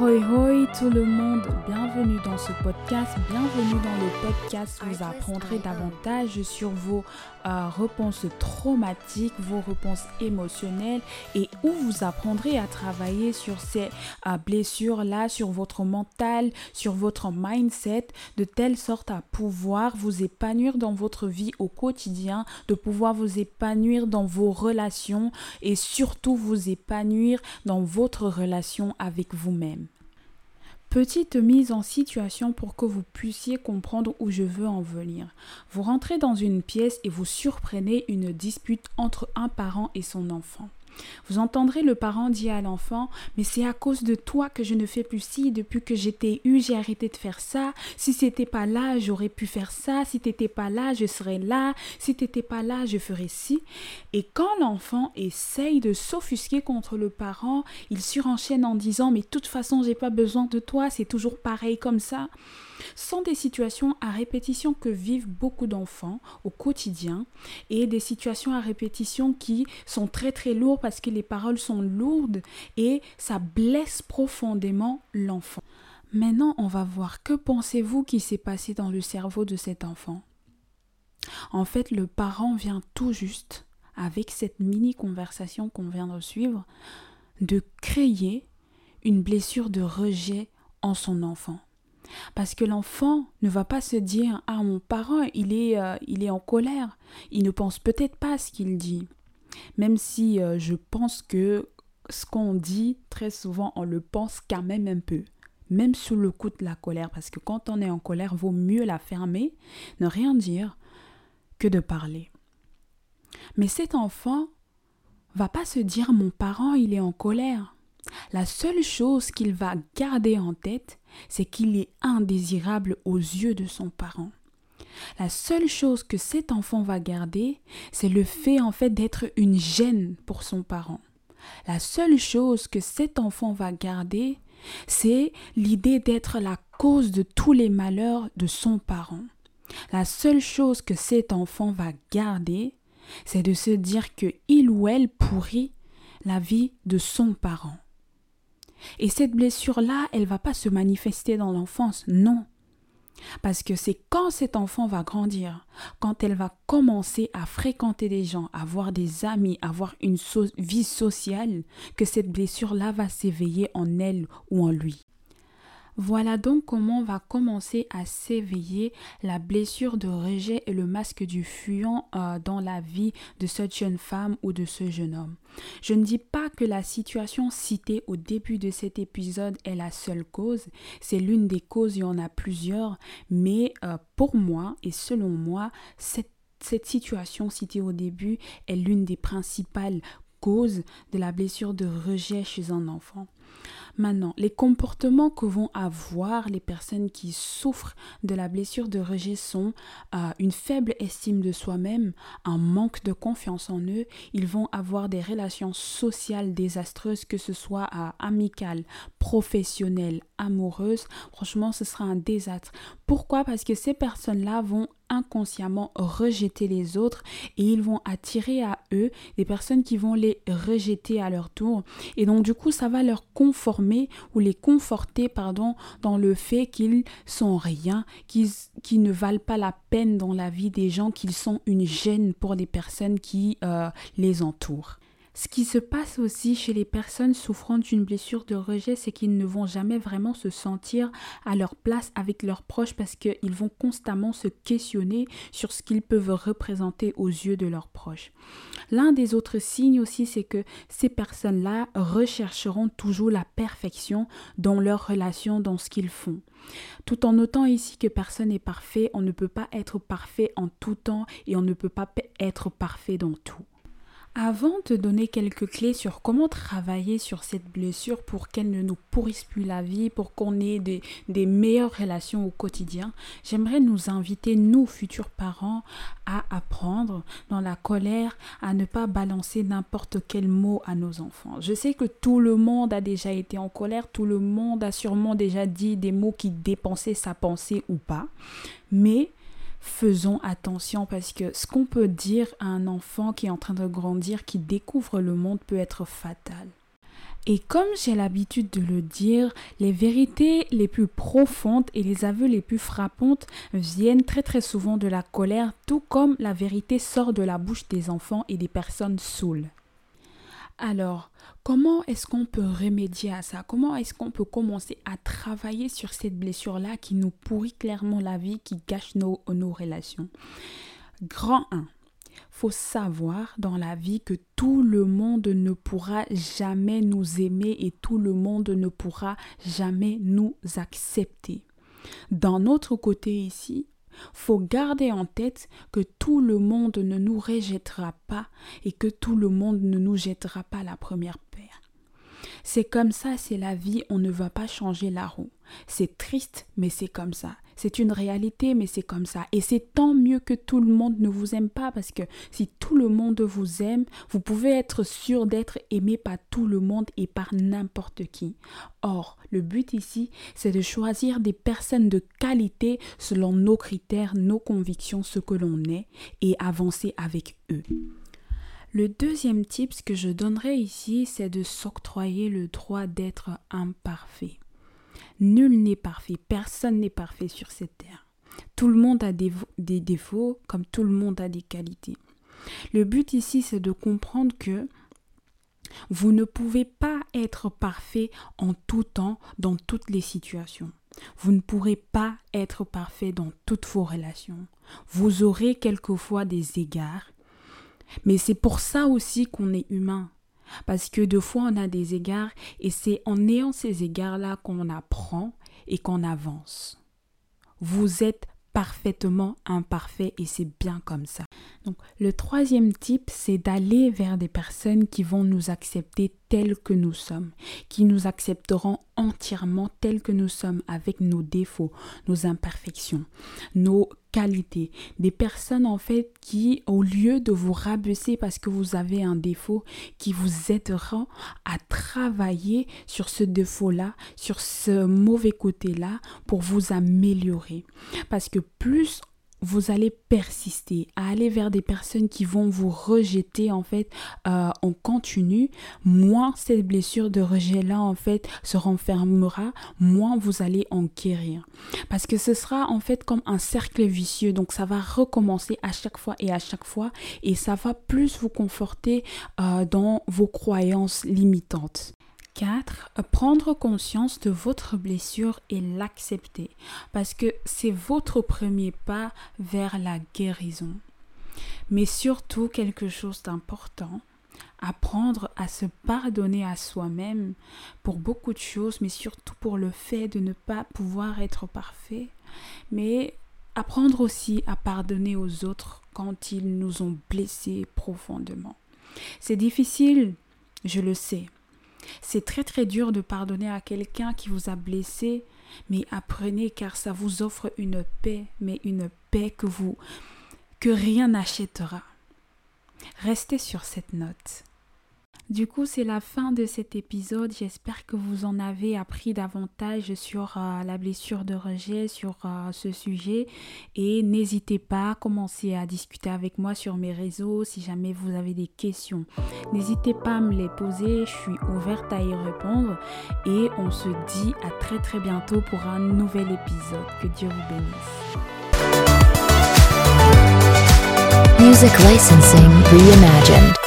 Hoi hoi tout le monde, bienvenue dans ce podcast, bienvenue dans le podcast où vous apprendrez davantage sur vos euh, réponses traumatiques, vos réponses émotionnelles et où vous apprendrez à travailler sur ces euh, blessures-là, sur votre mental, sur votre mindset, de telle sorte à pouvoir vous épanouir dans votre vie au quotidien, de pouvoir vous épanouir dans vos relations et surtout vous épanouir dans votre relation avec vous-même. Petite mise en situation pour que vous puissiez comprendre où je veux en venir. Vous rentrez dans une pièce et vous surprenez une dispute entre un parent et son enfant. Vous entendrez le parent dire à l'enfant Mais c'est à cause de toi que je ne fais plus ci, depuis que j'étais eu, j'ai arrêté de faire ça. Si c'était pas là, j'aurais pu faire ça. Si t'étais pas là, je serais là. Si t'étais pas là, je ferais ci. Et quand l'enfant essaye de s'offusquer contre le parent, il surenchaîne en disant Mais de toute façon, j'ai pas besoin de toi, c'est toujours pareil comme ça sont des situations à répétition que vivent beaucoup d'enfants au quotidien et des situations à répétition qui sont très très lourdes parce que les paroles sont lourdes et ça blesse profondément l'enfant. Maintenant, on va voir que pensez-vous qui s'est passé dans le cerveau de cet enfant? En fait, le parent vient tout juste, avec cette mini conversation qu'on vient de suivre, de créer une blessure de rejet en son enfant. Parce que l'enfant ne va pas se dire Ah, mon parent, il est, euh, il est en colère. Il ne pense peut-être pas ce qu'il dit. Même si euh, je pense que ce qu'on dit, très souvent, on le pense quand même un peu. Même sous le coup de la colère. Parce que quand on est en colère, vaut mieux la fermer, ne rien dire, que de parler. Mais cet enfant va pas se dire Mon parent, il est en colère. La seule chose qu'il va garder en tête, c'est qu'il est indésirable aux yeux de son parent. La seule chose que cet enfant va garder, c'est le fait en fait d'être une gêne pour son parent. La seule chose que cet enfant va garder, c'est l'idée d'être la cause de tous les malheurs de son parent. La seule chose que cet enfant va garder, c'est de se dire que il ou elle pourrit la vie de son parent. Et cette blessure-là, elle va pas se manifester dans l'enfance, non. Parce que c'est quand cet enfant va grandir, quand elle va commencer à fréquenter des gens, avoir des amis, avoir une vie sociale, que cette blessure-là va s'éveiller en elle ou en lui. Voilà donc comment va commencer à s'éveiller la blessure de rejet et le masque du fuyant euh, dans la vie de cette jeune femme ou de ce jeune homme. Je ne dis pas que la situation citée au début de cet épisode est la seule cause, c'est l'une des causes, il y en a plusieurs, mais euh, pour moi et selon moi, cette cette situation citée au début est l'une des principales causes de la blessure de rejet chez un enfant. Maintenant, les comportements que vont avoir les personnes qui souffrent de la blessure de rejet sont euh, une faible estime de soi-même, un manque de confiance en eux. Ils vont avoir des relations sociales désastreuses, que ce soit euh, amicales, professionnelles, amoureuses. Franchement, ce sera un désastre. Pourquoi? Parce que ces personnes-là vont inconsciemment rejeter les autres et ils vont attirer à eux des personnes qui vont les rejeter à leur tour. Et donc du coup, ça va leur conformer ou les conforter pardon, dans le fait qu'ils sont rien, qu'ils ne valent pas la peine dans la vie des gens, qu'ils sont une gêne pour les personnes qui euh, les entourent. Ce qui se passe aussi chez les personnes souffrant d'une blessure de rejet, c'est qu'ils ne vont jamais vraiment se sentir à leur place avec leurs proches parce qu'ils vont constamment se questionner sur ce qu'ils peuvent représenter aux yeux de leurs proches. L'un des autres signes aussi, c'est que ces personnes-là rechercheront toujours la perfection dans leurs relations, dans ce qu'ils font. Tout en notant ici que personne n'est parfait, on ne peut pas être parfait en tout temps et on ne peut pas être parfait dans tout. Avant de donner quelques clés sur comment travailler sur cette blessure pour qu'elle ne nous pourrisse plus la vie, pour qu'on ait des, des, meilleures relations au quotidien, j'aimerais nous inviter, nous, futurs parents, à apprendre dans la colère à ne pas balancer n'importe quel mot à nos enfants. Je sais que tout le monde a déjà été en colère, tout le monde a sûrement déjà dit des mots qui dépensaient sa pensée ou pas, mais faisons attention parce que ce qu'on peut dire à un enfant qui est en train de grandir, qui découvre le monde, peut être fatal. Et comme j'ai l'habitude de le dire, les vérités les plus profondes et les aveux les plus frappantes viennent très très souvent de la colère, tout comme la vérité sort de la bouche des enfants et des personnes saoules. Alors, comment est-ce qu'on peut remédier à ça? Comment est-ce qu'on peut commencer à travailler sur cette blessure-là qui nous pourrit clairement la vie, qui gâche nos, nos relations? Grand 1 faut savoir dans la vie que tout le monde ne pourra jamais nous aimer et tout le monde ne pourra jamais nous accepter. D'un autre côté ici, faut garder en tête que tout le monde ne nous rejettera pas et que tout le monde ne nous jettera pas la première paire. C'est comme ça, c'est la vie, on ne va pas changer la roue. C'est triste, mais c'est comme ça. C'est une réalité, mais c'est comme ça. Et c'est tant mieux que tout le monde ne vous aime pas parce que si tout le monde vous aime, vous pouvez être sûr d'être aimé par tout le monde et par n'importe qui. Or, le but ici, c'est de choisir des personnes de qualité selon nos critères, nos convictions, ce que l'on est et avancer avec eux. Le deuxième tip que je donnerai ici, c'est de s'octroyer le droit d'être imparfait. Nul n'est parfait, personne n'est parfait sur cette terre. Tout le monde a des, défauts comme tout le monde a des qualités. Le but ici, c'est de comprendre que vous ne pouvez pas être parfait en tout temps, dans toutes les situations. Vous ne pourrez pas être parfait dans toutes vos relations. Vous aurez quelquefois des égards. Mais c'est pour ça aussi qu'on est humain. Parce que deux fois, on a des égards et c'est en ayant ces égards-là qu'on apprend et qu'on avance. Vous êtes parfaitement imparfait et c'est bien comme ça. Donc le troisième type, c'est d'aller vers des personnes qui vont nous accepter tels que nous sommes, qui nous accepteront entièrement tels que nous sommes avec nos défauts, nos imperfections, nos Des personnes en fait qui, au lieu de vous rabaisser parce que vous avez un défaut, qui vous aideront à travailler sur ce défaut-là, sur ce mauvais côté-là pour vous améliorer. Parce que plus vous allez persister à aller vers des personnes qui vont vous rejeter en fait euh, en continu, moins cette blessure de rejet là en fait se renfermera, moins vous allez en guérir. Parce que ce sera en fait comme un cercle vicieux, donc ça va recommencer à chaque fois et à chaque fois et ça va plus vous conforter euh, dans vos croyances limitantes. 4. Prendre conscience de votre blessure et l'accepter parce que c'est votre premier pas vers la guérison. Mais surtout quelque chose d'important, apprendre à se pardonner à soi-même pour beaucoup de choses, mais surtout pour le fait de ne pas pouvoir être parfait, mais apprendre aussi à pardonner aux autres quand ils nous ont blessés profondément. C'est difficile, je le sais, c'est très très dur de pardonner à quelqu'un qui vous a blessé, mais apprenez car ça vous offre une paix, mais une paix que vous que rien n'achètera. Restez sur cette note. Du coup, c'est la fin de cet épisode. J'espère que vous en avez appris davantage sur euh, la blessure de rejet, sur euh, ce sujet. Et n'hésitez pas à commencer à discuter avec moi sur mes réseaux si jamais vous avez des questions. N'hésitez pas à me les poser. Je suis ouverte à y répondre. Et on se dit à très très bientôt pour un nouvel épisode. Que Dieu vous bénisse. Music licensing reimagined.